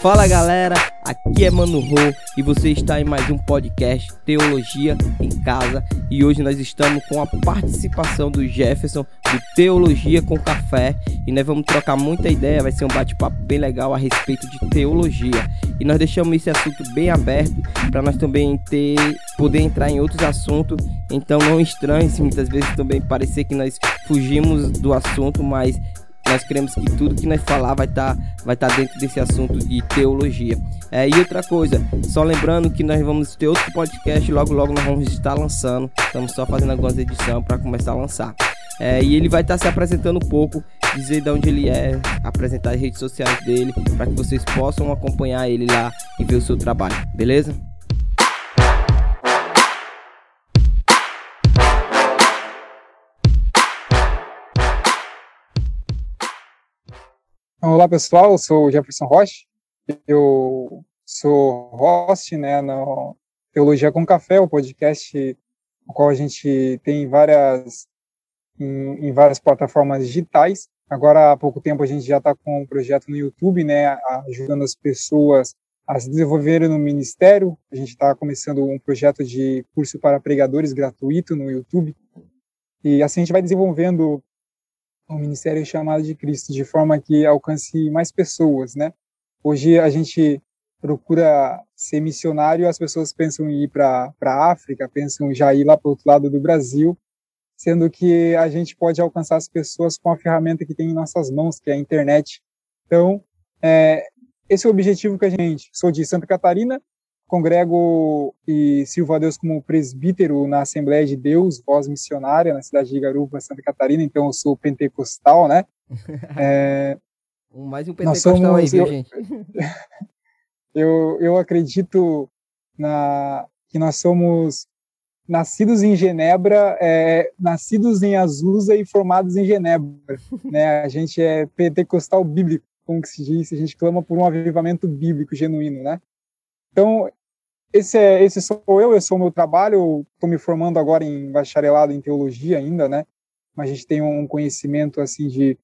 Fala galera, aqui é Mano Rô e você está em mais um podcast Teologia em Casa. E hoje nós estamos com a participação do Jefferson do Teologia com Café. E nós vamos trocar muita ideia, vai ser um bate-papo bem legal a respeito de teologia. E nós deixamos esse assunto bem aberto para nós também ter poder entrar em outros assuntos, então não estranhe se muitas vezes também parecer que nós fugimos do assunto, mas nós queremos que tudo que nós falar vai estar tá, vai tá dentro desse assunto de teologia. É, e outra coisa, só lembrando que nós vamos ter outro podcast, logo logo nós vamos estar lançando. Estamos só fazendo algumas edições para começar a lançar. É, e ele vai estar tá se apresentando um pouco, dizer de onde ele é, apresentar as redes sociais dele, para que vocês possam acompanhar ele lá e ver o seu trabalho, beleza? Olá pessoal, eu sou Jefferson Rocha, eu sou host né, no Teologia com Café, o podcast no qual a gente tem várias em, em várias plataformas digitais. Agora há pouco tempo a gente já está com um projeto no YouTube, né, ajudando as pessoas a se desenvolverem no ministério. A gente está começando um projeto de curso para pregadores gratuito no YouTube. E assim a gente vai desenvolvendo o ministério chamado de Cristo, de forma que alcance mais pessoas, né? Hoje a gente procura ser missionário, as pessoas pensam em ir para a África, pensam já ir lá para o outro lado do Brasil, sendo que a gente pode alcançar as pessoas com a ferramenta que tem em nossas mãos, que é a internet. Então, é, esse é o objetivo que a gente. Sou de Santa Catarina, congrego e sirvo a Deus como presbítero na Assembleia de Deus, voz missionária, na cidade de Garupa, Santa Catarina, então eu sou pentecostal, né? É, Mais um pentecostal somos, aí, viu, eu, gente? eu, eu acredito na, que nós somos nascidos em Genebra, é, nascidos em Azusa e formados em Genebra, né? A gente é pentecostal bíblico, como que se diz, a gente clama por um avivamento bíblico genuíno, né? Então, esse, é, esse sou eu, esse é o meu trabalho. Estou me formando agora em bacharelado em teologia ainda, né? Mas a gente tem um conhecimento assim de,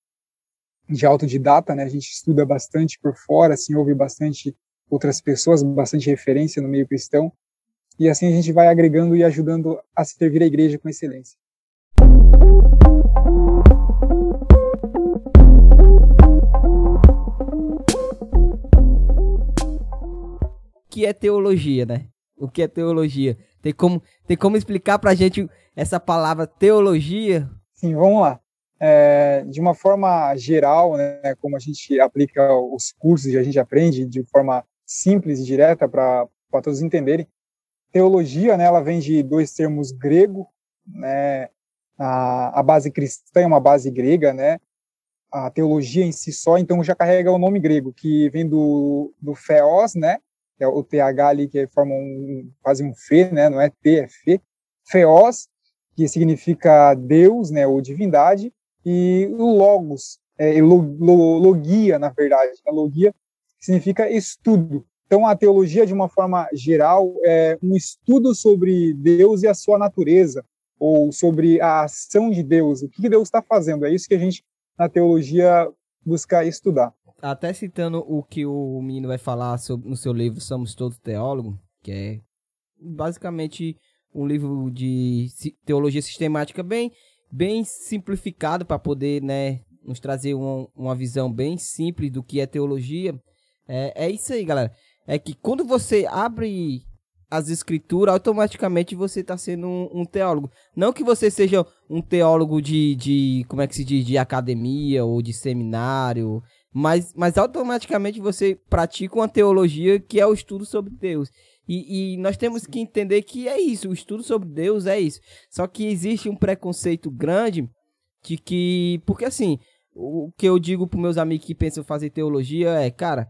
de autodidata, né? A gente estuda bastante por fora, assim, ouve bastante outras pessoas, bastante referência no meio cristão. E assim a gente vai agregando e ajudando a servir a igreja com excelência. Que é teologia, né? O que é teologia? Tem como, tem como explicar pra gente essa palavra teologia? Sim, vamos lá. É, de uma forma geral, né, como a gente aplica os cursos e a gente aprende de forma simples e direta para todos entenderem, teologia, né, ela vem de dois termos grego, né, a, a base cristã é uma base grega, né, a teologia em si só, então já carrega o nome grego, que vem do, do feos, né, que é o TH ali, que forma um, quase um Fê, né? não é T, é Fê. Feos, que significa Deus, né, ou divindade, e o Logos, é, logia, na verdade. A né? logia significa estudo. Então, a teologia, de uma forma geral, é um estudo sobre Deus e a sua natureza, ou sobre a ação de Deus, o que Deus está fazendo. É isso que a gente, na teologia, busca estudar até citando o que o menino vai falar sobre, no seu livro Somos Todos Teólogos, que é basicamente um livro de teologia sistemática bem, bem simplificado para poder né, nos trazer uma, uma visão bem simples do que é teologia. É, é isso aí, galera. É que quando você abre as escrituras, automaticamente você está sendo um, um, teólogo. Não que você seja um teólogo de, de, como é que se diz, de academia ou de seminário, mas, mas automaticamente você pratica uma teologia que é o estudo sobre Deus. E, e, nós temos que entender que é isso, o estudo sobre Deus é isso. Só que existe um preconceito grande de que. Porque assim, o que eu digo para meus amigos que pensam fazer teologia é, cara,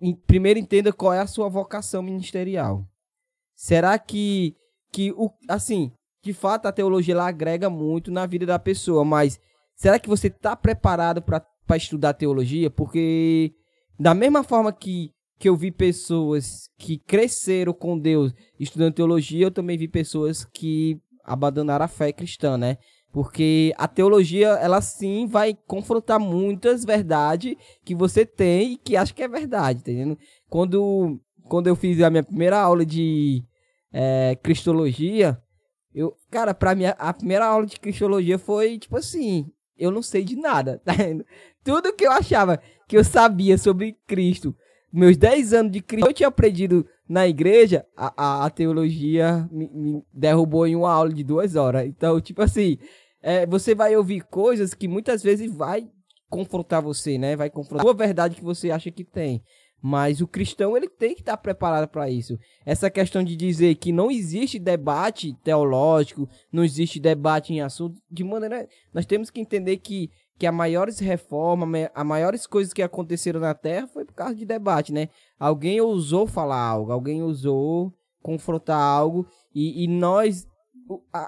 em, primeiro entenda qual é a sua vocação ministerial. Será que, que o, assim, de fato a teologia ela agrega muito na vida da pessoa, mas será que você está preparado para para estudar teologia, porque da mesma forma que, que eu vi pessoas que cresceram com Deus estudando teologia, eu também vi pessoas que abandonaram a fé cristã, né? Porque a teologia, ela sim vai confrontar muitas verdades que você tem e que acha que é verdade, tá entendendo? Quando, quando eu fiz a minha primeira aula de é, cristologia, eu, cara, pra mim, a primeira aula de cristologia foi tipo assim: eu não sei de nada, tá vendo? Tudo que eu achava que eu sabia sobre Cristo, meus 10 anos de Cristo, eu tinha aprendido na igreja, a, a, a teologia me, me, derrubou em uma aula de duas horas. Então, tipo assim, é, você vai ouvir coisas que muitas vezes vai confrontar você, né? Vai confrontar a verdade que você acha que tem. Mas o cristão ele tem que estar preparado para isso. Essa questão de dizer que não existe debate teológico, não existe debate em assunto, de maneira nós temos que entender que que as maiores reformas, as maiores coisas que aconteceram na Terra foi por causa de debate, né? Alguém ousou falar algo, alguém ousou confrontar algo e, e nós,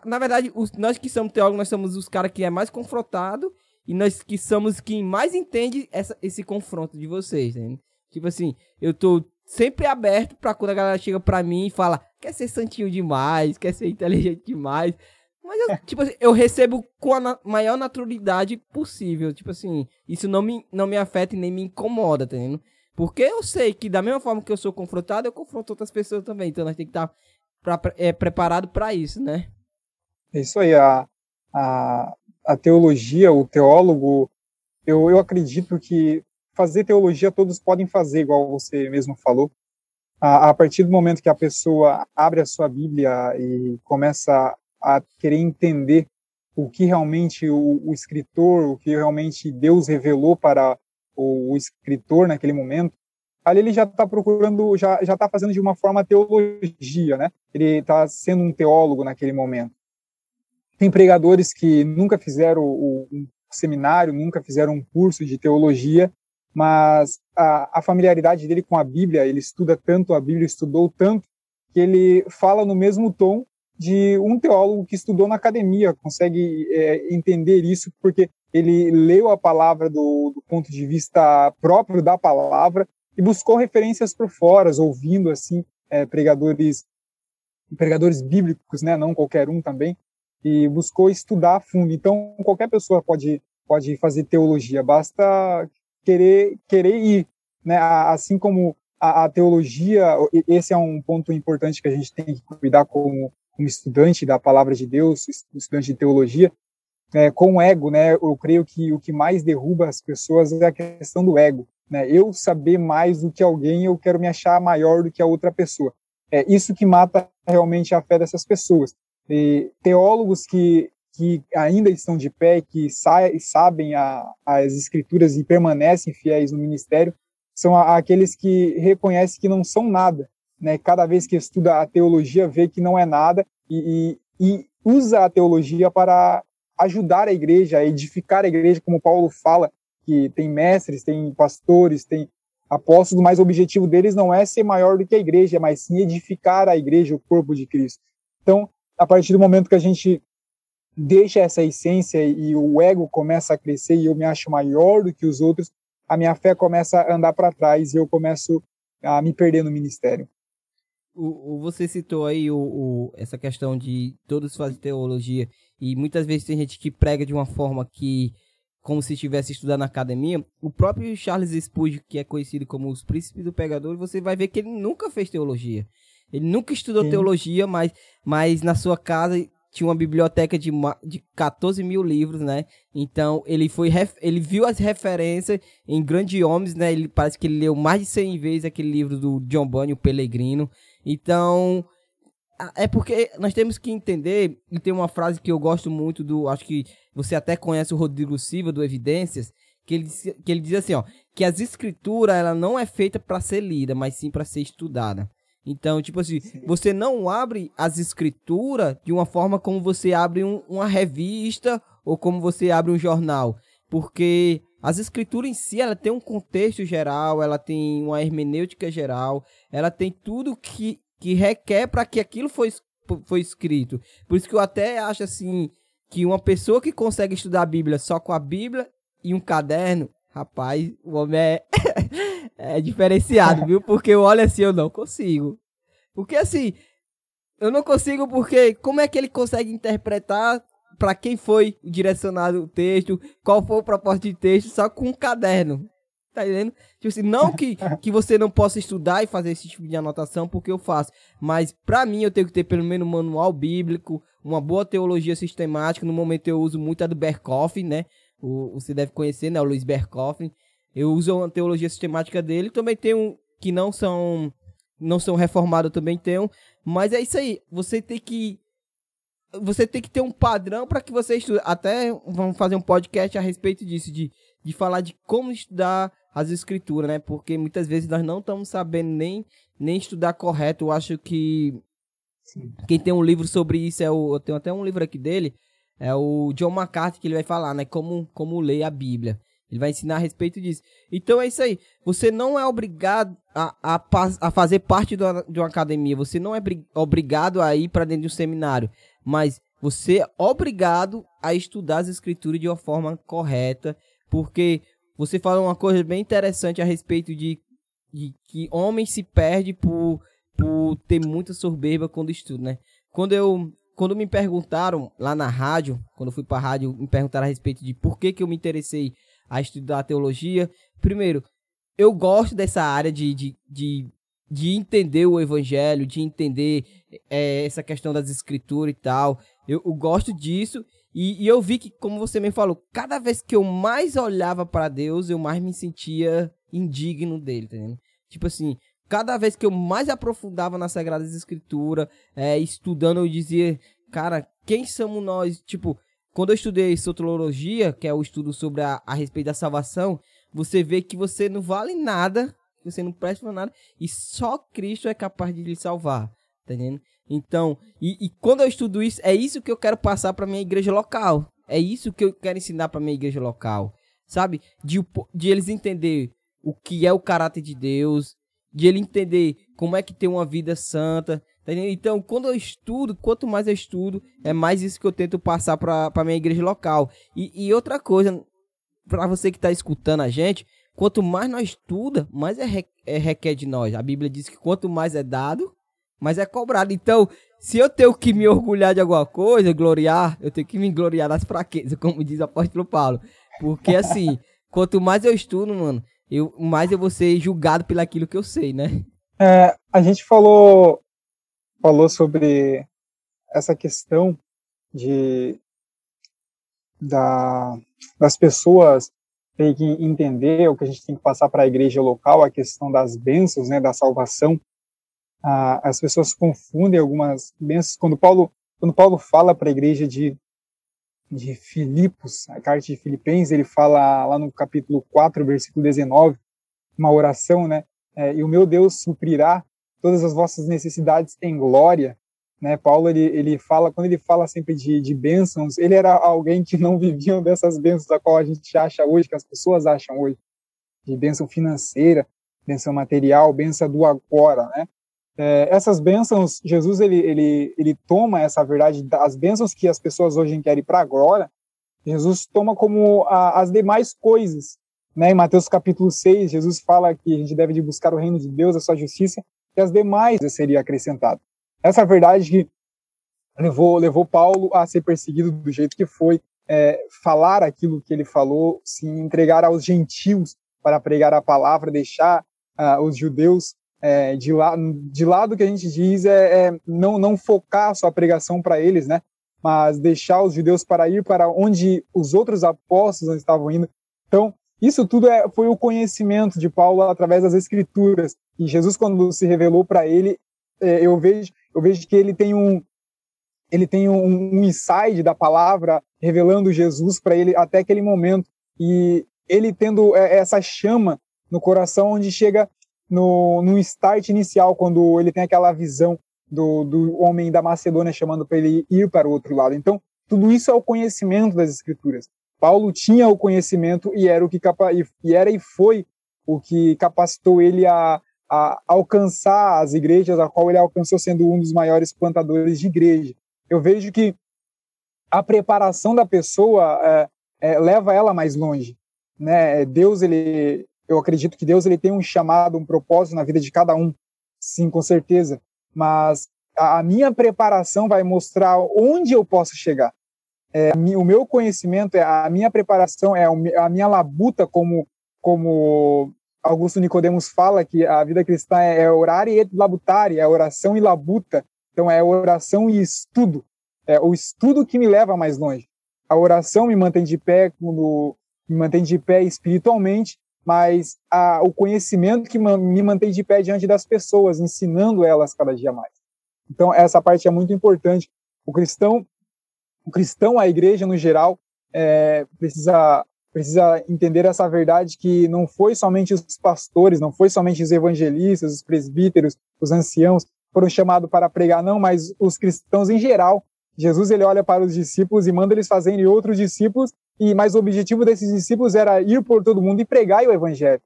na verdade, os, nós que somos teólogos, nós somos os caras que é mais confrontado e nós que somos quem mais entende essa, esse confronto de vocês, né? Tipo assim, eu tô sempre aberto para quando a galera chega para mim e fala, quer ser santinho demais, quer ser inteligente demais. Mas eu, tipo assim, eu recebo com a na maior naturalidade possível. Tipo assim, isso não me, não me afeta e nem me incomoda, tá? Porque eu sei que da mesma forma que eu sou confrontado, eu confronto outras pessoas também. Então nós temos que estar pra, é, preparado para isso, né? É isso aí. A, a, a teologia, o teólogo, eu, eu acredito que fazer teologia todos podem fazer, igual você mesmo falou. A, a partir do momento que a pessoa abre a sua Bíblia e começa a querer entender o que realmente o, o escritor, o que realmente Deus revelou para o, o escritor naquele momento, ali ele já está procurando, já já está fazendo de uma forma teologia, né? Ele está sendo um teólogo naquele momento. Tem pregadores que nunca fizeram o, um seminário, nunca fizeram um curso de teologia, mas a, a, familiaridade dele com a Bíblia, ele estuda tanto a Bíblia, estudou tanto, que ele fala no mesmo tom de um teólogo que estudou na academia, consegue é, entender isso porque ele leu a palavra do, do, ponto de vista próprio da palavra e buscou referências por fora, ouvindo assim é, pregadores pregadores bíblicos, né, não qualquer um também, e buscou estudar a fundo. Então qualquer pessoa pode pode fazer teologia, basta querer querer ir, né? Assim como a, a, teologia, esse é um ponto importante que a gente tem que cuidar como, estudante da palavra de Deus, estudante de teologia, é, com o ego, né? Eu creio que o que mais derruba as pessoas é a questão do ego, né? Eu saber mais do que alguém, eu quero me achar maior do que a outra pessoa. É isso que mata realmente a fé dessas pessoas. E teólogos que que ainda estão de pé, que sabem a, as escrituras e permanecem fiéis no ministério, são a, aqueles que reconhecem que não são nada. Né? Cada vez que estuda a teologia, vê que não é nada e, e, e usa a teologia para ajudar a igreja, edificar a igreja, como Paulo fala, que tem mestres, tem pastores, tem apóstolos, mas o objetivo deles não é ser maior do que a igreja, mas sim edificar a igreja, o corpo de Cristo. Então, a partir do momento que a gente deixa essa essência e o ego começa a crescer e eu me acho maior do que os outros, a minha fé começa a andar para trás e eu começo a me perder no ministério. O, o você citou aí o, o, essa questão de todos fazem teologia e muitas vezes tem gente que prega de uma forma que como se estivesse estudando na academia. O próprio Charles Spurgeon, que é conhecido como os príncipes do pegador, você vai ver que ele nunca fez teologia. Ele nunca estudou Sim. teologia, mas, mas na sua casa tinha uma biblioteca de, de 14 mil livros, né? Então ele foi ele viu as referências em grandes homens, né? Ele parece que ele leu mais de 100 vezes aquele livro do John Bunyan, o Pelegrino. Então é porque nós temos que entender e tem uma frase que eu gosto muito do, acho que você até conhece o Rodrigo Silva do Evidências, que ele, que ele diz assim, ó, que as escrituras ela não é feita para ser lida, mas sim para ser estudada. Então, tipo assim, Sim. você não abre as escrituras de uma forma como você abre um, uma revista ou como você abre um jornal. Porque as escrituras em si, ela tem um contexto geral, ela tem uma hermenêutica geral, ela tem tudo que, que requer para que aquilo foi, foi escrito. Por isso que eu até acho assim, que uma pessoa que consegue estudar a Bíblia só com a Bíblia e um caderno, rapaz, o homem é... é diferenciado, viu? Porque eu olho assim, eu não consigo. Porque assim, eu não consigo porque como é que ele consegue interpretar para quem foi direcionado o texto, qual foi o propósito de texto, só com um caderno. Tá entendendo? Tipo assim, não que, que você não possa estudar e fazer esse tipo de anotação, porque eu faço. Mas para mim eu tenho que ter pelo menos um manual bíblico, uma boa teologia sistemática. No momento eu uso muito a do Berkoff, né? O, você deve conhecer, né? O Luiz Berkoff. Eu uso a teologia sistemática dele. Também tem um que não são não são reformados, também tenho. Mas é isso aí. Você tem que você tem que ter um padrão para que você estude. Até vamos fazer um podcast a respeito disso, de, de falar de como estudar as escrituras, né? Porque muitas vezes nós não estamos sabendo nem, nem estudar correto. Eu acho que Sim. quem tem um livro sobre isso é o. Eu tenho até um livro aqui dele. É o John MacArthur que ele vai falar, né? Como, como ler a Bíblia. Ele vai ensinar a respeito disso. Então é isso aí. Você não é obrigado a, a, a fazer parte de uma, de uma academia. Você não é obrigado a ir para dentro de um seminário. Mas você é obrigado a estudar as escrituras de uma forma correta. Porque você fala uma coisa bem interessante a respeito de, de que homem se perde por, por ter muita soberba quando estuda, né? Quando eu quando me perguntaram lá na rádio, quando eu fui para a rádio, me perguntaram a respeito de por que, que eu me interessei a estudar teologia. Primeiro, eu gosto dessa área de, de, de, de entender o evangelho, de entender é, essa questão das escrituras e tal. Eu, eu gosto disso e, e, eu vi que, como você me falou, cada vez que eu mais olhava para Deus, eu mais me sentia indigno dele, tá? Tipo assim, cada vez que eu mais aprofundava nas Sagradas Escrituras, é, estudando, eu dizia, cara, quem somos nós? Tipo, quando eu estudei soteriologia, que é o estudo sobre a, a respeito da salvação, você vê que você não vale nada, você não presta pra nada, e só Cristo é capaz de lhe salvar, tá entendendo? Então, e, e quando eu estudo isso, é isso que eu quero passar para minha igreja local. É isso que eu quero ensinar para minha igreja local. Sabe? De, de eles entender o que é o caráter de Deus, de ele entender como é que tem uma vida santa. Tá então, quando eu estudo, quanto mais eu estudo, é mais isso que eu tento passar para minha igreja local. E, e outra coisa, para você que está escutando a gente, quanto mais nós estuda, mais é, é requer de nós. A Bíblia diz que quanto mais é dado, mas é cobrado. Então, se eu tenho que me orgulhar de alguma coisa, gloriar, eu tenho que me gloriar das fraquezas, como diz o apóstolo Paulo. Porque assim, quanto mais eu estudo, mano, eu, mais eu vou ser julgado pelo aquilo que eu sei, né? É, a gente falou, falou sobre essa questão de da, das pessoas ter que entender o que a gente tem que passar para a igreja local, a questão das bênçãos, né, da salvação ah, as pessoas confundem algumas bênçãos. Quando Paulo, quando Paulo fala para a igreja de, de Filipos, a carta de Filipenses, ele fala lá no capítulo 4, versículo 19, uma oração, né? É, e o meu Deus suprirá todas as vossas necessidades em glória. Né? Paulo, ele, ele fala, quando ele fala sempre de, de bênçãos, ele era alguém que não vivia dessas bênçãos a qual a gente acha hoje, que as pessoas acham hoje, de bênção financeira, bênção material, bênção do agora, né? É, essas bênçãos, Jesus ele, ele, ele toma essa verdade, as bênçãos que as pessoas hoje querem para agora, Jesus toma como a, as demais coisas. Né? Em Mateus capítulo 6, Jesus fala que a gente deve de buscar o reino de Deus, a sua justiça, e as demais seria acrescentado. Essa verdade que levou, levou Paulo a ser perseguido do jeito que foi, é, falar aquilo que ele falou, se entregar aos gentios para pregar a palavra, deixar uh, os judeus é, de, lá, de lado que a gente diz é, é não, não focar a sua pregação para eles, né? Mas deixar os judeus para ir para onde os outros apóstolos estavam indo. Então, isso tudo é, foi o conhecimento de Paulo através das Escrituras. E Jesus, quando se revelou para ele, é, eu vejo eu vejo que ele tem um ele tem um, um da palavra revelando Jesus para ele até aquele momento e ele tendo é, essa chama no coração onde chega no, no start inicial, quando ele tem aquela visão do, do homem da Macedônia chamando para ele ir para o outro lado. Então, tudo isso é o conhecimento das Escrituras. Paulo tinha o conhecimento e era o que e era e foi o que capacitou ele a, a alcançar as igrejas, a qual ele alcançou sendo um dos maiores plantadores de igreja. Eu vejo que a preparação da pessoa é, é, leva ela mais longe. Né? Deus ele eu acredito que Deus ele tem um chamado, um propósito na vida de cada um, sim, com certeza. Mas a minha preparação vai mostrar onde eu posso chegar. É, o meu conhecimento, é a minha preparação, é a minha labuta, como, como Augusto Nicodemos fala, que a vida cristã é, é orar e labutare, é oração e labuta. Então é oração e estudo. É o estudo que me leva mais longe. A oração me mantém de pé, quando, me mantém de pé espiritualmente, mas a, o conhecimento que me mantém de pé diante das pessoas, ensinando elas cada dia mais. Então essa parte é muito importante. O cristão o cristão, a igreja no geral, é, precisa precisa entender essa verdade que não foi somente os pastores, não foi somente os evangelistas, os presbíteros, os anciãos foram chamados para pregar, não, mas os cristãos em geral. Jesus ele olha para os discípulos e manda eles fazerem outros discípulos, e mas o objetivo desses discípulos era ir por todo mundo e pregar o evangelho.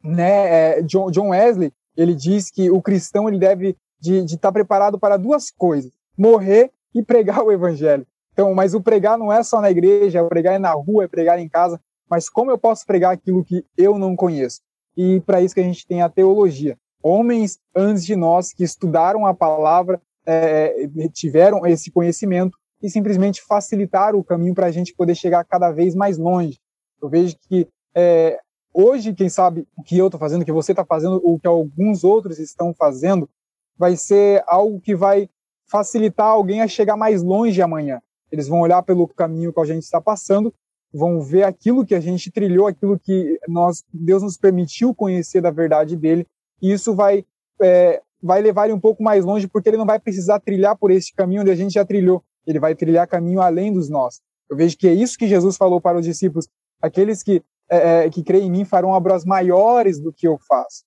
Né? É, John, John Wesley ele diz que o cristão ele deve de estar de tá preparado para duas coisas: morrer e pregar o evangelho. Então, mas o pregar não é só na igreja, o pregar é na rua, é pregar em casa. Mas como eu posso pregar aquilo que eu não conheço? E para isso que a gente tem a teologia. Homens antes de nós que estudaram a palavra, é, tiveram esse conhecimento e simplesmente facilitaram o caminho para a gente poder chegar cada vez mais longe. Eu vejo que é, hoje, quem sabe o que eu estou fazendo, o que você está fazendo, o que alguns outros estão fazendo, vai ser algo que vai facilitar alguém a chegar mais longe amanhã. Eles vão olhar pelo caminho que a gente está passando, vão ver aquilo que a gente trilhou, aquilo que nós Deus nos permitiu conhecer da verdade dele, e isso vai é, vai levar ele um pouco mais longe, porque ele não vai precisar trilhar por esse caminho onde a gente já trilhou, ele vai trilhar caminho além dos nossos. Eu vejo que é isso que Jesus falou para os discípulos: aqueles que é, é que creem em mim farão obras maiores do que eu faço.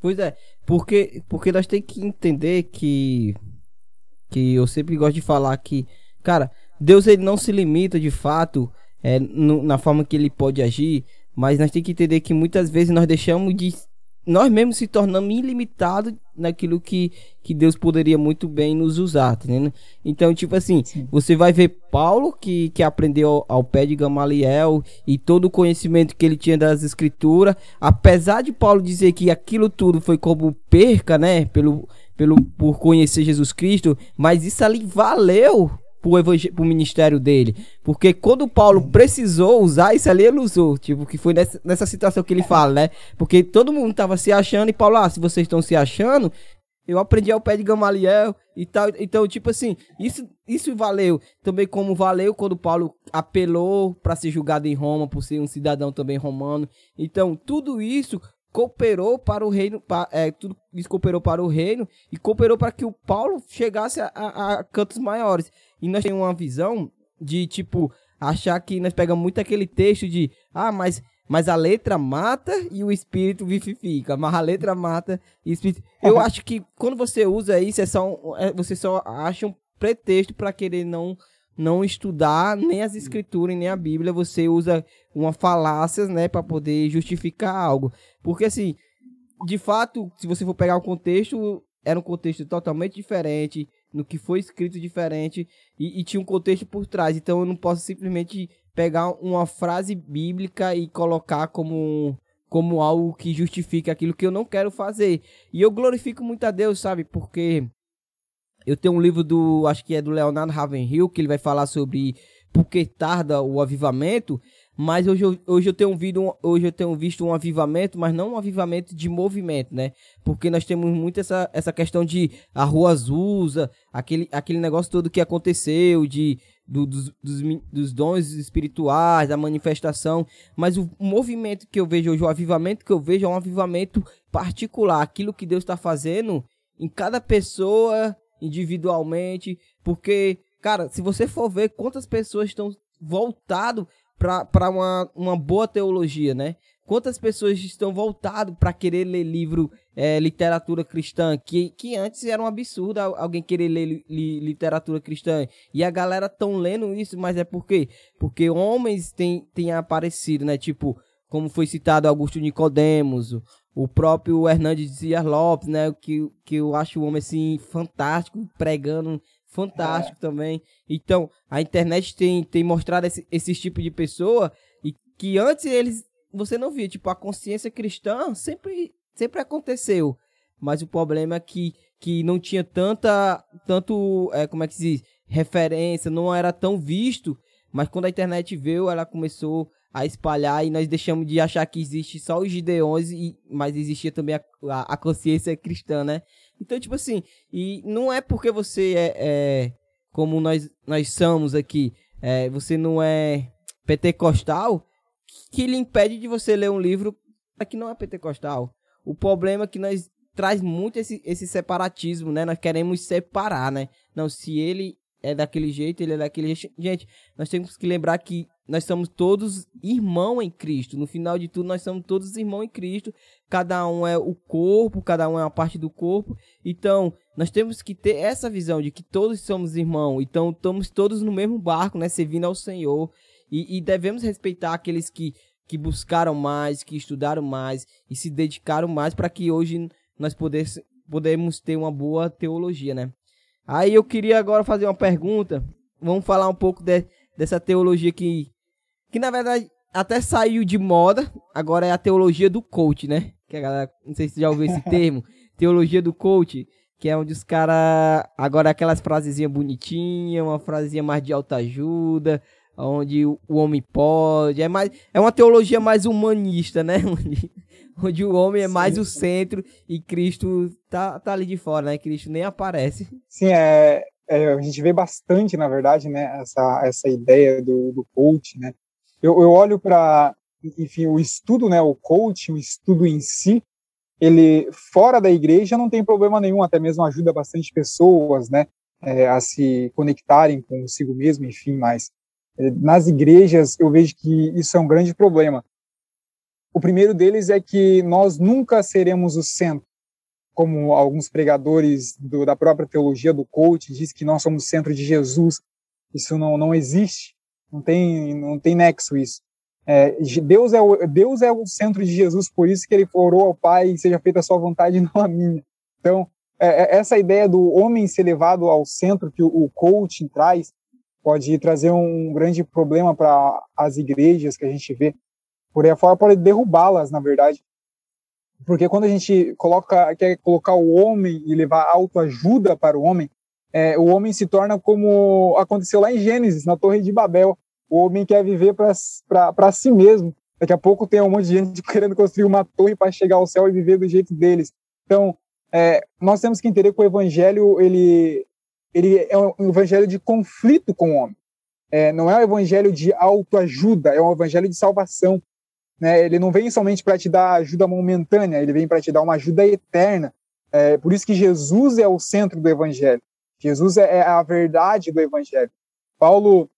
Pois é, porque porque nós temos que entender que que eu sempre gosto de falar que, cara, Deus ele não se limita de fato é, no, na forma que ele pode agir, mas nós temos que entender que muitas vezes nós deixamos de nós mesmos se tornamos ilimitados naquilo que, que Deus poderia muito bem nos usar, tá entendendo? Então, tipo assim, Sim. você vai ver Paulo que, que aprendeu ao, ao, pé de Gamaliel e todo o conhecimento que ele tinha das escrituras, apesar de Paulo dizer que aquilo tudo foi como perca, né, pelo pelo, por conhecer Jesus Cristo, mas isso ali valeu pro, pro ministério dele. Porque quando Paulo precisou usar, isso ali ele usou. Tipo, que foi nessa, nessa situação que ele fala, né? Porque todo mundo tava se achando e Paulo, ah, se vocês estão se achando, eu aprendi ao pé de Gamaliel e tal. Então, tipo assim, isso, isso valeu. Também como valeu quando Paulo apelou para ser julgado em Roma, por ser um cidadão também romano. Então, tudo isso cooperou para o reino, é, tudo isso cooperou para o reino e cooperou para que o Paulo chegasse a, a, a, cantos maiores. E nós temos uma visão de, tipo, achar que nós pegamos muito aquele texto de, ah, mas, mas a letra mata e o espírito vivifica, mas a letra mata e o espírito... Eu acho que quando você usa isso, é só é, você só acha um pretexto para querer não não estudar nem as escrituras nem a Bíblia, você usa uma falácia, né, para poder justificar algo. Porque assim, de fato, se você for pegar o contexto, era um contexto totalmente diferente, no que foi escrito diferente e, e tinha um contexto por trás. Então eu não posso simplesmente pegar uma frase bíblica e colocar como como algo que justifique aquilo que eu não quero fazer. E eu glorifico muito a Deus, sabe? Porque eu tenho um livro do, acho que é do Leonardo Ravenhill, que ele vai falar sobre por que tarda o avivamento, mas hoje eu, hoje eu tenho visto hoje eu tenho visto um avivamento, mas não um avivamento de movimento, né? Porque nós temos muito essa, essa questão de a rua Azusa, aquele, aquele negócio todo que aconteceu, de do, dos, dos, dos, dons espirituais, da manifestação, mas o, movimento que eu vejo hoje, o avivamento que eu vejo é um avivamento particular, aquilo que Deus está fazendo em cada pessoa individualmente, porque, cara, se você for ver quantas pessoas estão voltado para uma, uma boa teologia, né? Quantas pessoas estão voltado para querer ler livro, é, literatura cristã, que, que antes era um absurdo alguém querer ler li, literatura cristã. E a galera tão lendo isso, mas é por quê? Porque homens têm, têm aparecido, né? Tipo, como foi citado Augusto Nicodemos, o próprio Hernandes Dias Lopes, né, que, que eu acho o homem assim fantástico, pregando fantástico é. também. Então, a internet tem, tem mostrado esse, esse tipo de pessoa e que antes eles você não via, tipo, a consciência cristã sempre sempre aconteceu, mas o problema é que que não tinha tanta tanto, é, como é que se diz, referência, não era tão visto, mas quando a internet veio, ela começou a espalhar e nós deixamos de achar que existe só os gideões, e, mas existia também a, a, a consciência cristã, né? Então, tipo assim, e não é porque você é, é como nós, nós somos aqui, é, você não é pentecostal, que lhe impede de você ler um livro que não é pentecostal. O problema é que nós traz muito esse, esse separatismo, né? Nós queremos separar, né? Não, se ele é daquele jeito, ele é daquele jeito. Gente, nós temos que lembrar que nós somos todos irmãos em Cristo. No final de tudo, nós somos todos irmãos em Cristo. Cada um é o corpo, cada um é uma parte do corpo. Então, nós temos que ter essa visão de que todos somos irmãos. Então, estamos todos no mesmo barco, né? Servindo ao Senhor. E, e devemos respeitar aqueles que, que buscaram mais, que estudaram mais e se dedicaram mais para que hoje nós pudesse, podemos ter uma boa teologia, né? Aí eu queria agora fazer uma pergunta. Vamos falar um pouco de, dessa teologia que, que na verdade até saiu de moda. Agora é a teologia do coach, né? Que a galera, não sei se você já ouviu esse termo, teologia do coach, que é onde os caras agora é aquelas frasezinhas bonitinhas, uma frasezinha mais de alta ajuda, onde o homem pode, é mais é uma teologia mais humanista, né? Onde, o homem é Sim. mais o centro e Cristo tá, tá ali de fora, né? Cristo nem aparece. Sim, é, é a gente vê bastante, na verdade, né? Essa, essa ideia do, do coach, né? Eu, eu olho para, enfim, o estudo, né? O coach, o estudo em si, ele fora da igreja não tem problema nenhum, até mesmo ajuda bastante pessoas, né? É, a se conectarem consigo mesmo, enfim, mas é, nas igrejas eu vejo que isso é um grande problema o primeiro deles é que nós nunca seremos o centro, como alguns pregadores do, da própria teologia do coach diz que nós somos o centro de Jesus. Isso não, não existe, não tem, não tem nexo isso. É, Deus, é o, Deus é o centro de Jesus, por isso que ele orou ao Pai, seja feita a sua vontade e não a minha. Então, é, é, essa ideia do homem ser levado ao centro que o, o coaching traz, pode trazer um grande problema para as igrejas que a gente vê por aí fora pode derrubá-las, na verdade. Porque quando a gente coloca, quer colocar o homem e levar autoajuda para o homem, é, o homem se torna como aconteceu lá em Gênesis, na Torre de Babel. O homem quer viver para si mesmo. Daqui a pouco tem um monte de gente querendo construir uma torre para chegar ao céu e viver do jeito deles. Então, é, nós temos que entender que o evangelho ele, ele é um evangelho de conflito com o homem. É, não é um evangelho de autoajuda, é um evangelho de salvação. Né? Ele não vem somente para te dar ajuda momentânea, ele vem para te dar uma ajuda eterna. É, por isso que Jesus é o centro do Evangelho. Jesus é, é a verdade do Evangelho. Paulo,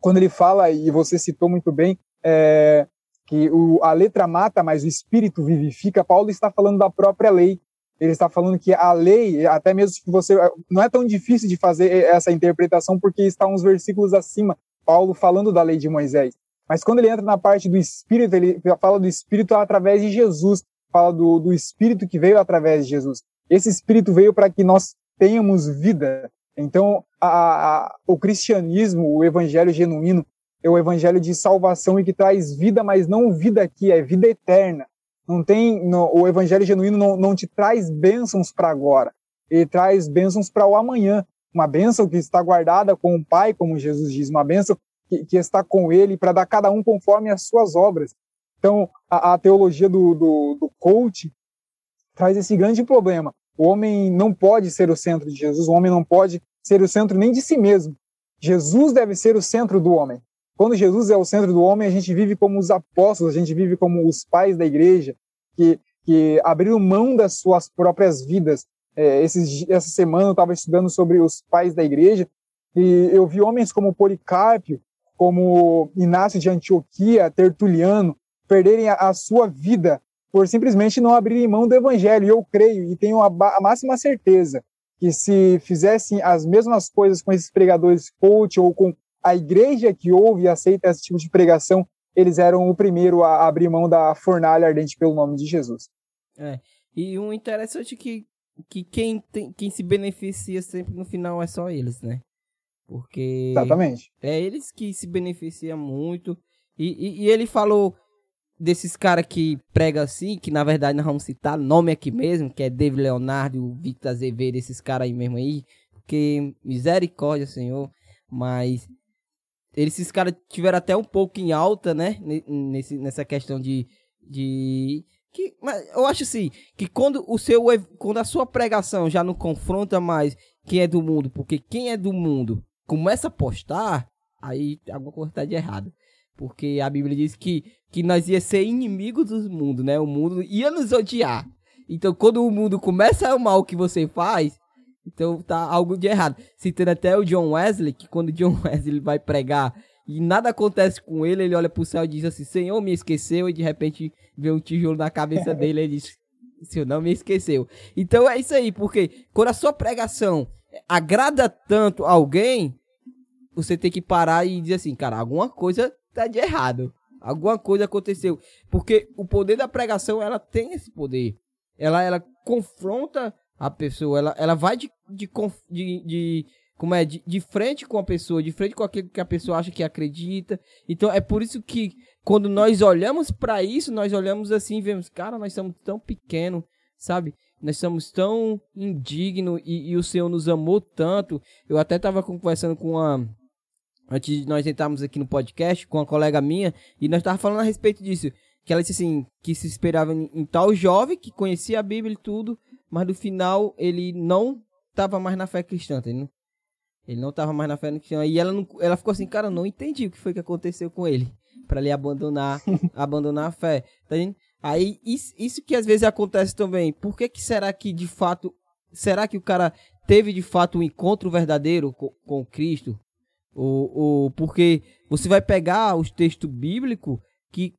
quando ele fala, e você citou muito bem, é, que o, a letra mata, mas o espírito vivifica, Paulo está falando da própria lei. Ele está falando que a lei, até mesmo se você. Não é tão difícil de fazer essa interpretação, porque está uns versículos acima, Paulo falando da lei de Moisés. Mas quando ele entra na parte do Espírito, ele fala do Espírito através de Jesus, fala do, do Espírito que veio através de Jesus. Esse Espírito veio para que nós tenhamos vida. Então, a, a, o cristianismo, o evangelho genuíno, é o evangelho de salvação e que traz vida, mas não vida aqui, é vida eterna. Não tem, no, o evangelho genuíno não, não te traz bênçãos para agora, ele traz bênçãos para o amanhã. Uma bênção que está guardada com o Pai, como Jesus diz, uma bênção que, que está com ele para dar cada um conforme as suas obras. Então, a, a teologia do, do, do coach traz esse grande problema. O homem não pode ser o centro de Jesus, o homem não pode ser o centro nem de si mesmo. Jesus deve ser o centro do homem. Quando Jesus é o centro do homem, a gente vive como os apóstolos, a gente vive como os pais da igreja, que, que abriram mão das suas próprias vidas. É, esses, essa semana eu estava estudando sobre os pais da igreja e eu vi homens como Policarpio, como Inácio de Antioquia, Tertuliano, perderem a, a, sua vida por simplesmente não abrirem mão do evangelho. E eu creio e tenho a, a, máxima certeza que se fizessem as mesmas coisas com esses pregadores coach ou com a igreja que ouve e aceita esse tipo de pregação, eles eram o primeiro a abrir mão da fornalha ardente pelo nome de Jesus. É. E um interessante que, que quem, tem, quem se beneficia sempre no final é só eles, né? Porque. Exatamente. É eles que se beneficiam muito. E, e, e ele falou desses caras que pregam assim, que na verdade nós vamos citar nome aqui mesmo, que é David Leonardo, Victor Azevedo, esses caras aí mesmo aí. porque misericórdia, Senhor. Mas eles, esses caras tiveram até um pouco em alta, né? Nesse, nessa questão de. de que, mas eu acho assim, que quando o seu quando a sua pregação já não confronta mais quem é do mundo, porque quem é do mundo começa a postar, aí alguma coisa tá de errado. Porque a Bíblia diz que, que nós ia ser inimigos do mundo, né? O mundo ia nos odiar. Então, quando o mundo começa a amar o que você faz, então tá algo de errado. Citando até o John Wesley, que quando John Wesley vai pregar e nada acontece com ele, ele olha pro céu e diz assim: Senhor, me esqueceu. E de repente vê um tijolo na cabeça dele e diz: Senhor, não me esqueceu. Então é isso aí, porque quando a sua pregação agrada tanto alguém, você tem que parar e dizer assim: Cara, alguma coisa tá de errado. Alguma coisa aconteceu. Porque o poder da pregação, ela tem esse poder. Ela, ela confronta a pessoa, ela, ela vai de, de, de, de como é, de, de frente com a pessoa, de frente com aquilo que a pessoa acha que acredita. Então é por isso que quando nós olhamos para isso, nós olhamos assim e vemos, cara, nós somos tão pequenos, sabe? Nós somos tão indignos e, e, o Senhor nos amou tanto. Eu até estava conversando com uma. Antes de nós entrarmos aqui no podcast, com uma colega minha, e nós estávamos falando a respeito disso. Que ela disse assim, que se esperava em, em tal jovem que conhecia a Bíblia e tudo, mas no final ele não estava mais na fé cristã, entendeu? Ele não estava mais na fé cristã. E ela, não, ela ficou assim, cara, não entendi o que foi que aconteceu com ele. para ele abandonar, abandonar a fé. Tá vendo? Aí, isso, isso que às vezes acontece também. Por que, que será que de fato. Será que o cara teve de fato um encontro verdadeiro com, com Cristo? Ou, ou porque você vai pegar os textos bíblicos que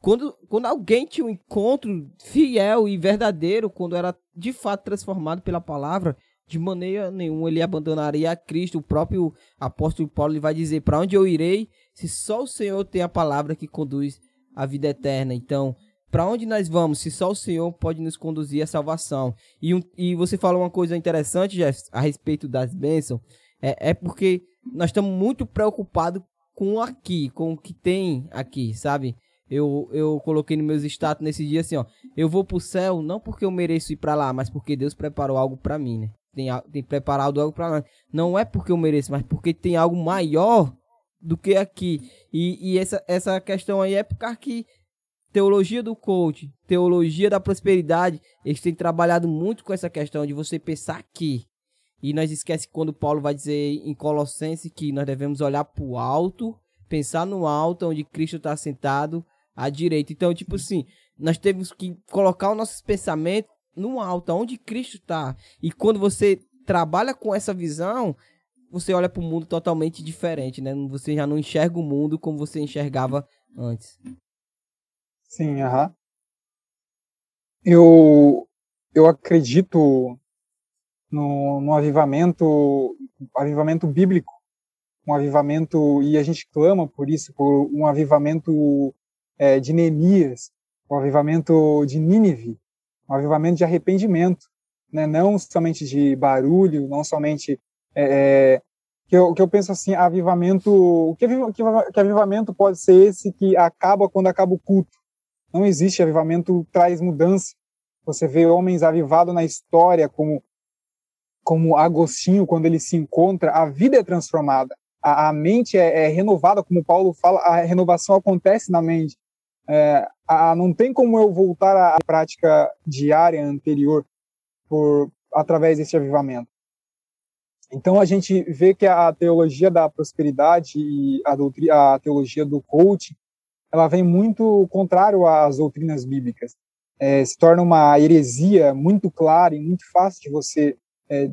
quando, quando alguém tinha um encontro fiel e verdadeiro, quando era de fato transformado pela palavra, de maneira nenhuma ele abandonaria a Cristo. O próprio apóstolo Paulo ele vai dizer: Para onde eu irei, se só o Senhor tem a palavra que conduz à vida eterna? Então, para onde nós vamos, se só o Senhor pode nos conduzir à salvação? E, um, e você falou uma coisa interessante, Jeff, a respeito das bênçãos. É, é porque nós estamos muito preocupados com aqui, com o que tem aqui, sabe? Eu, eu coloquei nos meus status nesse dia assim, ó. Eu vou pro céu não porque eu mereço ir para lá, mas porque Deus preparou algo para mim, né? Tem, tem preparado algo para lá. Não é porque eu mereço, mas porque tem algo maior do que aqui. E, e essa, essa questão aí é porque que teologia do coach, teologia da prosperidade, eles têm trabalhado muito com essa questão de você pensar aqui. E nós esquece quando Paulo vai dizer em Colossenses que nós devemos olhar para o alto, pensar no alto onde Cristo está sentado à direita. Então, tipo assim, nós temos que colocar os nossos pensamentos no alto, onde Cristo está. E quando você trabalha com essa visão, você olha para o mundo totalmente diferente, né? Você já não enxerga o mundo como você enxergava antes. Sim, aham. Eu, eu acredito no, no avivamento, avivamento bíblico, um avivamento, e a gente clama por isso, por um avivamento é, de Neemias, o avivamento de Nínive, um avivamento de arrependimento, né? não somente de barulho, não somente é, é que, eu, que eu penso assim, avivamento, que, que, que avivamento pode ser esse que acaba quando acaba o culto? Não existe avivamento traz mudança. Você vê homens avivados na história como como Agostinho quando ele se encontra, a vida é transformada, a, a mente é, é renovada, como Paulo fala, a renovação acontece na mente. É, a, não tem como eu voltar à prática diária anterior por através desse avivamento. Então a gente vê que a teologia da prosperidade e a, a teologia do coaching, ela vem muito contrário às doutrinas bíblicas. É, se torna uma heresia muito clara e muito fácil de você é,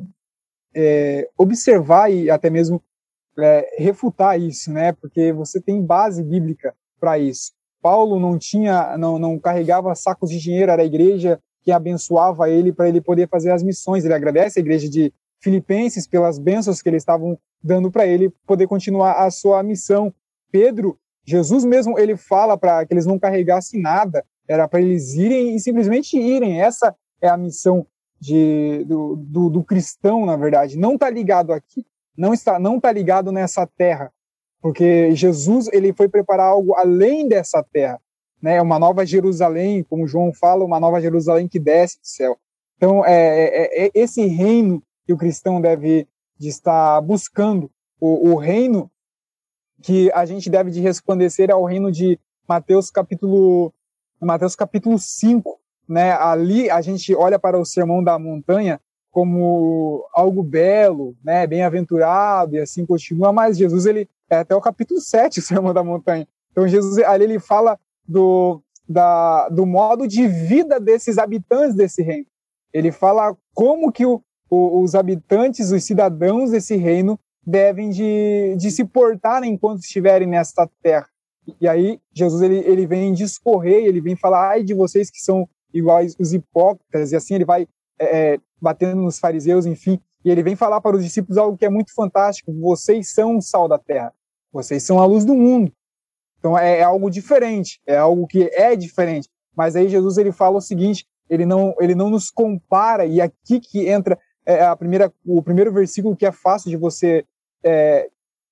é, observar e até mesmo é, refutar isso, né? Porque você tem base bíblica para isso. Paulo não tinha, não, não carregava sacos de dinheiro, era a igreja que abençoava ele para ele poder fazer as missões. Ele agradece a igreja de Filipenses pelas bênçãos que eles estavam dando para ele poder continuar a sua missão. Pedro, Jesus mesmo, ele fala para que eles não carregassem nada, era para eles irem e simplesmente irem. Essa é a missão de, do, do, do cristão, na verdade. Não está ligado aqui, não está, não está ligado nessa terra, porque Jesus ele foi preparar algo além dessa terra, né? Uma nova Jerusalém, como João fala, uma nova Jerusalém que desce do céu. Então é, é, é esse reino que o cristão deve de estar buscando o, o reino que a gente deve de resplandecer ao reino de Mateus capítulo Mateus capítulo 5, né? Ali a gente olha para o sermão da montanha como algo belo, né, bem-aventurado e assim continua, mas Jesus ele é até o capítulo 7, o sermão da montanha. Então Jesus ali ele fala do da, do modo de vida desses habitantes desse reino. Ele fala como que o, o, os habitantes, os cidadãos desse reino devem de, de se portar enquanto estiverem nesta terra. E aí Jesus ele, ele vem discorrer, ele vem falar, ai de vocês que são iguais os hipócritas, e assim ele vai é, é, batendo nos fariseus, enfim, e ele vem falar para os discípulos algo que é muito fantástico, vocês são o sal da terra, vocês são a luz do mundo. Então é, é algo diferente, é algo que é diferente. Mas aí Jesus ele fala o seguinte, ele não, ele não nos compara, e aqui que entra é, a primeira, o primeiro versículo que é fácil de você é,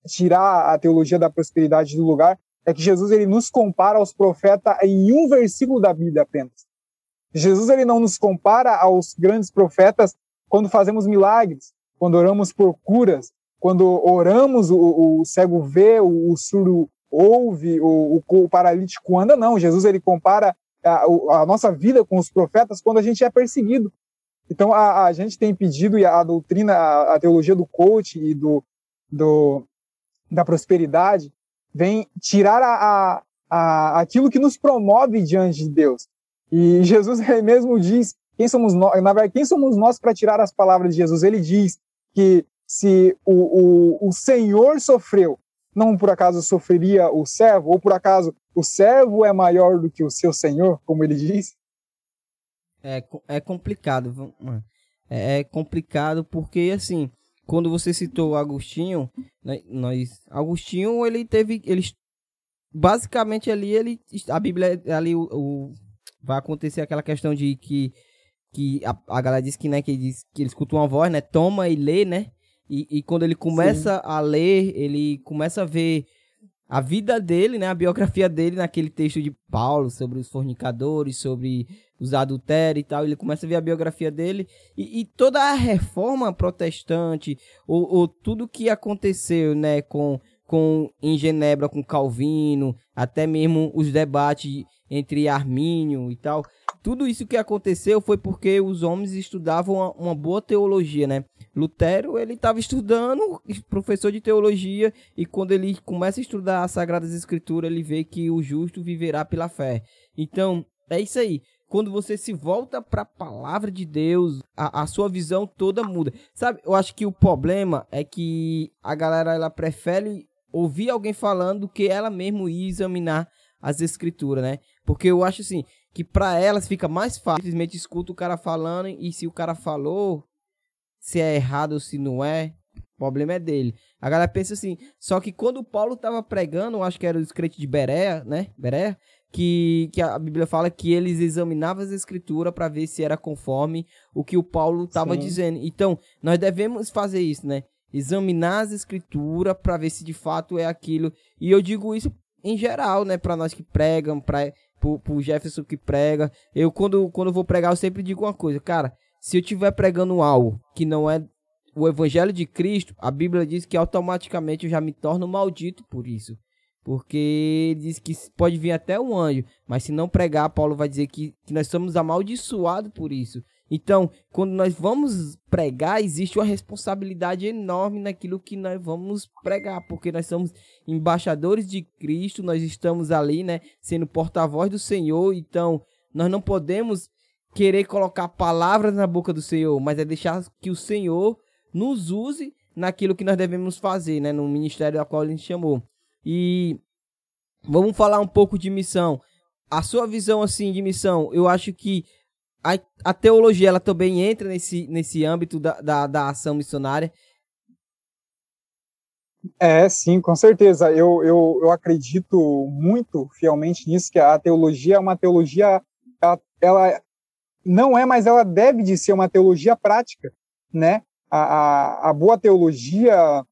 tirar a teologia da prosperidade do lugar, é que Jesus ele nos compara aos profetas em um versículo da Bíblia apenas. Jesus ele não nos compara aos grandes profetas quando fazemos milagres, quando oramos por curas, quando oramos o, o cego vê, o, o surdo ouve, o, o, paralítico anda, não. Jesus ele compara a, a, nossa vida com os profetas quando a gente é perseguido. Então a, a gente tem pedido e a, doutrina, a, a teologia do coach e do, do da prosperidade vem tirar a, a, a, aquilo que nos promove diante de Deus. E Jesus mesmo diz, quem somos nós, na verdade, quem somos nós para tirar as palavras de Jesus? Ele diz que se o, o, o Senhor sofreu, não por acaso sofreria o servo, ou por acaso o servo é maior do que o seu senhor, como ele diz? É, é complicado. É, é complicado porque, assim, quando você citou Agostinho, né, nós Agostinho ele teve ele basicamente ali ele a Bíblia ali o, o vai acontecer aquela questão de que que a, a galera diz que né que diz que ele escuta uma voz né toma e lê né e, e quando ele começa Sim. a ler ele começa a ver a vida dele, né, a biografia dele naquele texto de Paulo sobre os fornicadores, sobre os adultérios e tal, ele começa a ver a biografia dele e, e toda a reforma protestante ou, ou, tudo que aconteceu, né, com, com em Genebra com Calvino, até mesmo os debates entre Armínio e tal, tudo isso que aconteceu foi porque os homens estudavam uma, uma boa teologia, né? Lutero, ele estava estudando, professor de teologia, e quando ele começa a estudar as Sagradas Escrituras, ele vê que o justo viverá pela fé. Então, é isso aí. Quando você se volta para a palavra de Deus, a, a, sua visão toda muda. Sabe, eu acho que o problema é que a galera ela prefere ouvir alguém falando do que ela mesmo ir examinar as escrituras, né? Porque eu acho assim, que para elas fica mais fácil, simplesmente escuta o cara falando e se o cara falou, se é errado ou se não é, o problema é dele. A galera pensa assim, só que quando o Paulo tava pregando, acho que era o crentes de Berea, né? Berea, que, que a Bíblia fala que eles examinavam as escrituras para ver se era conforme o que o Paulo estava dizendo. Então, nós devemos fazer isso, né? Examinar as escrituras para ver se de fato é aquilo. E eu digo isso em geral, né, para nós que pregam, para pro Jefferson que prega. Eu quando quando vou pregar, eu sempre digo uma coisa, cara, se eu estiver pregando algo que não é o evangelho de Cristo, a Bíblia diz que automaticamente eu já me torno maldito por isso. Porque diz que pode vir até um anjo, mas se não pregar, Paulo vai dizer que, que nós somos amaldiçoados por isso. Então, quando nós vamos pregar, existe uma responsabilidade enorme naquilo que nós vamos pregar, porque nós somos embaixadores de Cristo, nós estamos ali, né, sendo porta-voz do Senhor, então nós não podemos querer colocar palavras na boca do Senhor, mas é deixar que o Senhor nos use naquilo que nós devemos fazer, né, no ministério a qual ele nos chamou. E vamos falar um pouco de missão. A sua visão assim de missão, eu acho que a, a teologia ela também entra nesse, nesse âmbito da, da, da ação missionária. É, sim, com certeza. Eu, eu, eu acredito muito fielmente nisso, que a teologia é uma teologia, ela, ela não é, mas ela deve de ser uma teologia prática, né? A, a, a, boa teologia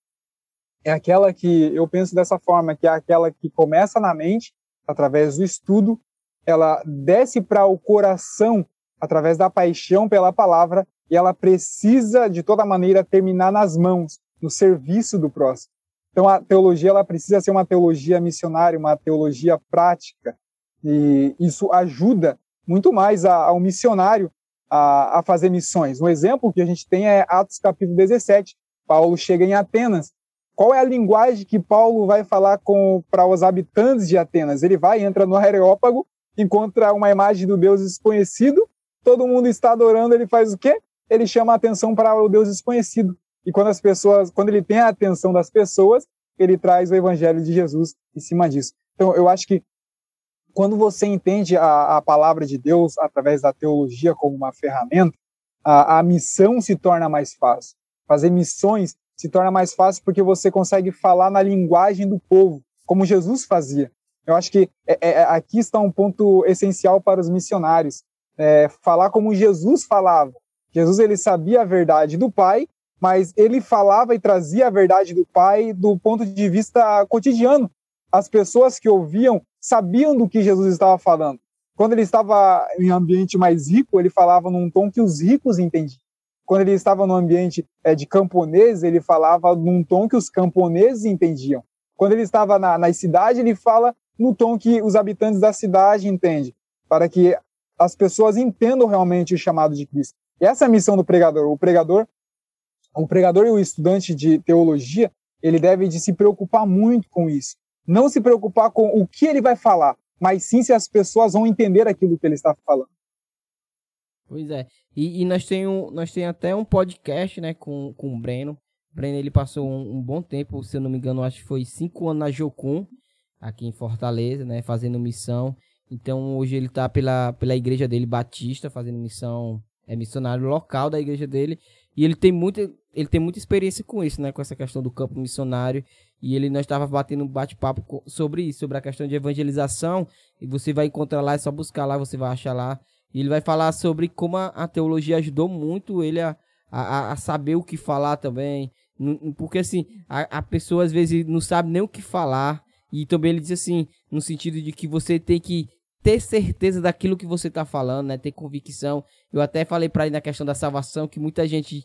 é aquela que eu penso dessa forma, que é aquela que começa na mente, através do estudo, ela desce para o coração através da paixão pela palavra e ela precisa de toda maneira terminar nas mãos, no serviço do próximo. Então a teologia ela precisa ser uma teologia missionária, uma teologia prática, e isso ajuda muito mais ao missionário a, a, fazer missões. Um exemplo que a gente tem é Atos capítulo 17. Paulo chega em Atenas. Qual é a linguagem que Paulo vai falar com para os habitantes de Atenas? Ele vai, entra no Areópago, encontra uma imagem do Deus desconhecido, todo mundo está adorando, ele faz o quê? Ele chama a atenção para o Deus desconhecido. E quando as pessoas, quando ele tem a atenção das pessoas, ele traz o evangelho de Jesus em cima disso. Então, eu acho que quando você entende a, a palavra de Deus através da teologia como uma ferramenta, a, a missão se torna mais fácil. Fazer missões se torna mais fácil porque você consegue falar na linguagem do povo, como Jesus fazia. Eu acho que é, é, aqui está um ponto essencial para os missionários. É, falar como Jesus falava. Jesus ele sabia a verdade do Pai mas ele falava e trazia a verdade do Pai do ponto de vista cotidiano. As pessoas que ouviam sabiam do que Jesus estava falando. Quando ele estava em ambiente mais rico, ele falava num tom que os ricos entendiam. Quando ele estava no ambiente é, de camponeses, ele falava num tom que os camponeses entendiam. Quando ele estava na, na cidade, ele fala no tom que os habitantes da cidade entendem, para que as pessoas entendam realmente o chamado de Cristo. E essa é a missão do pregador. O pregador o pregador e o estudante de teologia, ele deve de se preocupar muito com isso. Não se preocupar com o que ele vai falar, mas sim se as pessoas vão entender aquilo que ele está falando. Pois é. E, e nós temos nós tem até um podcast, né, com, com o Breno. O Breno, ele passou um, um, bom tempo, se eu não me engano, acho que foi cinco anos na Jocum, aqui em Fortaleza, né, fazendo missão. Então, hoje ele está pela, pela igreja dele, Batista, fazendo missão, é missionário local da igreja dele. E ele tem muita, ele tem muita experiência com isso, né? Com essa questão do campo missionário. E ele nós estava batendo um bate-papo sobre isso, sobre a questão de evangelização. E você vai encontrar lá, é só buscar lá, você vai achar lá. E ele vai falar sobre como a, a teologia ajudou muito ele a, a, a, saber o que falar também. Porque assim, a, a pessoa às vezes não sabe nem o que falar. E também ele diz assim, no sentido de que você tem que ter certeza daquilo que você está falando, né? Ter convicção. Eu até falei para ele na questão da salvação que muita gente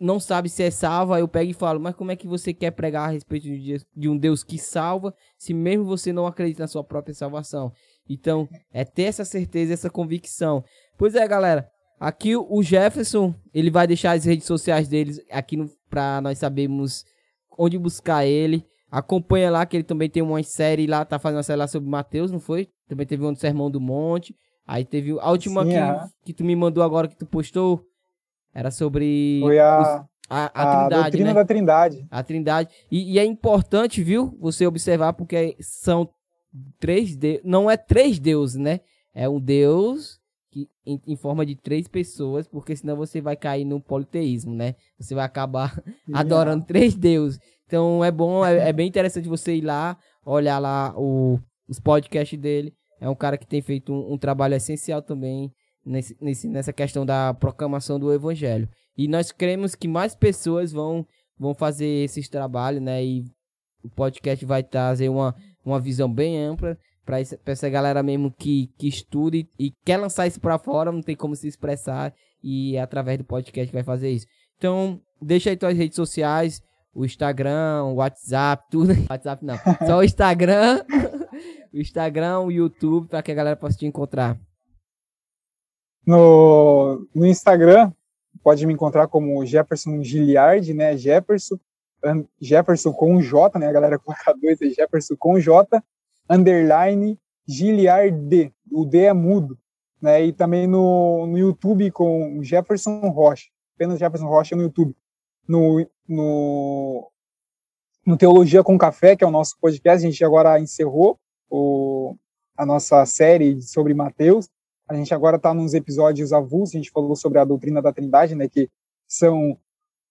não sabe se é salva, eu pego e falo, mas como é que você quer pregar a respeito de um Deus que salva, se mesmo você não acredita na sua própria salvação? Então, é ter essa certeza, essa convicção. Pois é, galera. Aqui o Jefferson, ele vai deixar as redes sociais deles aqui para nós sabermos onde buscar ele. Acompanha lá que ele também tem uma série lá, tá fazendo uma série lá sobre Mateus, não foi? Também teve um Sermão do Monte. Aí teve a última Sim, que, é. que tu me mandou agora que tu postou, era sobre. Foi a. Os, a, a, a Trindade, né? da Trindade. A Trindade. E, e, é importante, viu, você observar, porque são três deuses. Não é três deuses, né? É um Deus que, em, em, forma de três pessoas, porque senão você vai cair no politeísmo, né? Você vai acabar adorando três deuses. Então é bom, é, é, bem interessante você ir lá, olhar lá o, os podcasts dele. É um cara que tem feito um, um trabalho essencial também nesse, nesse, nessa questão da proclamação do evangelho. E nós queremos que mais pessoas vão, vão fazer esses trabalhos, né? E o podcast vai trazer uma, uma visão bem ampla para essa galera mesmo que, que estuda e, e quer lançar isso para fora, não tem como se expressar e é através do podcast vai fazer isso. Então, deixa aí tuas redes sociais, o Instagram, o WhatsApp, tudo. WhatsApp não, só o Instagram, o Instagram, o YouTube, para que a galera possa te encontrar. No, no Instagram, pode me encontrar como Jefferson Giliard, né? Jefferson, Jefferson com J, né? A galera coloca dois, é Jefferson com J, underline Giliard, o D é mudo, né? E também no, no YouTube com Jefferson Rocha, apenas Jefferson Rocha no YouTube. No, no, no Teologia com Café, que é o nosso podcast, a gente agora encerrou o, a nossa série sobre Mateus, a gente agora está nos episódios avulsos, a gente falou sobre a doutrina da Trindade, né, que são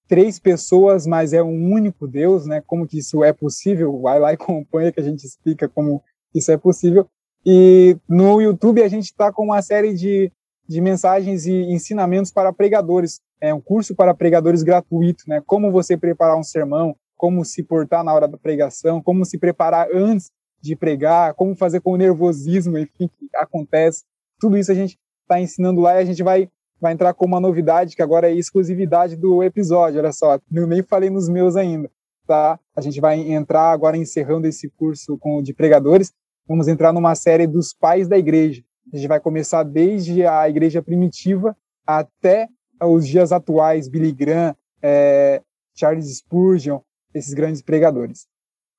três pessoas, mas é um único Deus, né? Como que isso é possível? Vai lá e acompanha que a gente explica como isso é possível. E no YouTube a gente está com uma série de, de mensagens e ensinamentos para pregadores. É um curso para pregadores gratuito, né? Como você preparar um sermão, como se portar na hora da pregação, como se preparar antes de pregar, como fazer com o nervosismo, enfim, que acontece tudo isso a gente está ensinando lá e a gente vai vai entrar com uma novidade que agora é exclusividade do episódio, olha só, eu nem falei nos meus ainda, tá? A gente vai entrar agora encerrando esse curso com de pregadores, vamos entrar numa série dos pais da igreja. A gente vai começar desde a igreja primitiva até os dias atuais, Billy Graham, é, Charles Spurgeon, esses grandes pregadores.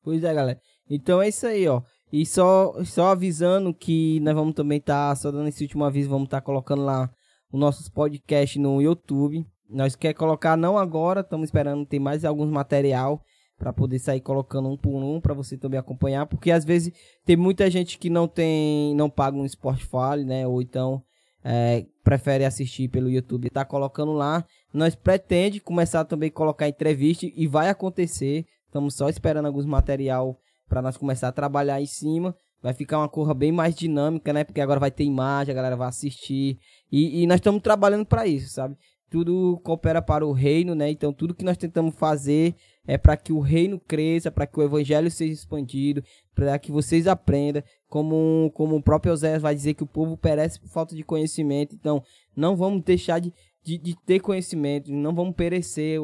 Pois é, galera. Então é isso aí, ó. E só, só avisando que nós vamos também estar, tá, só dando esse último aviso, vamos estar tá colocando lá os nossos podcasts no YouTube. Nós quer colocar não agora, estamos esperando ter mais alguns material para poder sair colocando um por um para você também acompanhar, porque às vezes tem muita gente que não tem, não paga um Spotify, né, ou então é, prefere assistir pelo YouTube, tá colocando lá. Nós pretende começar também a colocar entrevista e vai acontecer. Estamos só esperando alguns material para nós começar a trabalhar em cima. Vai ficar uma corra bem mais dinâmica, né? Porque agora vai ter imagem, a galera vai assistir. E, e nós estamos trabalhando para isso, sabe? Tudo coopera para o reino, né? Então tudo que nós tentamos fazer é para que o reino cresça, para que o evangelho seja expandido, para que vocês aprendam. Como, como o próprio José vai dizer que o povo perece por falta de conhecimento. Então não vamos deixar de, de, de ter conhecimento, não vamos perecer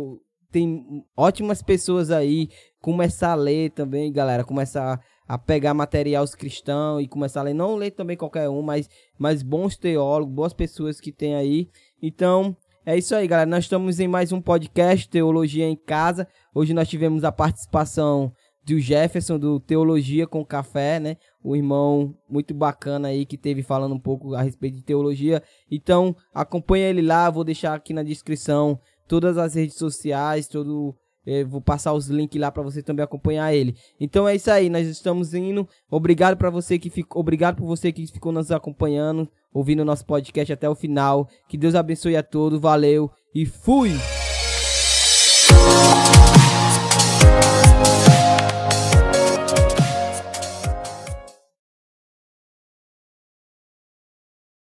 tem ótimas pessoas aí. Começar a ler também, galera. Começar a pegar materiais cristãos e começar a ler. Não ler também qualquer um, mas, mas bons teólogos, boas pessoas que tem aí. Então, é isso aí, galera. Nós estamos em mais um podcast, Teologia em Casa. Hoje nós tivemos a participação do Jefferson, do Teologia com Café, né? O irmão muito bacana aí que teve falando um pouco a respeito de teologia. Então, acompanha ele lá. Vou deixar aqui na descrição todas as redes sociais, todo eh, vou passar os links lá para você também acompanhar ele. Então é isso aí, nós estamos indo. Obrigado para você que ficou, obrigado por você que ficou nos acompanhando, ouvindo o nosso podcast até o final. Que Deus abençoe a todos. Valeu e fui.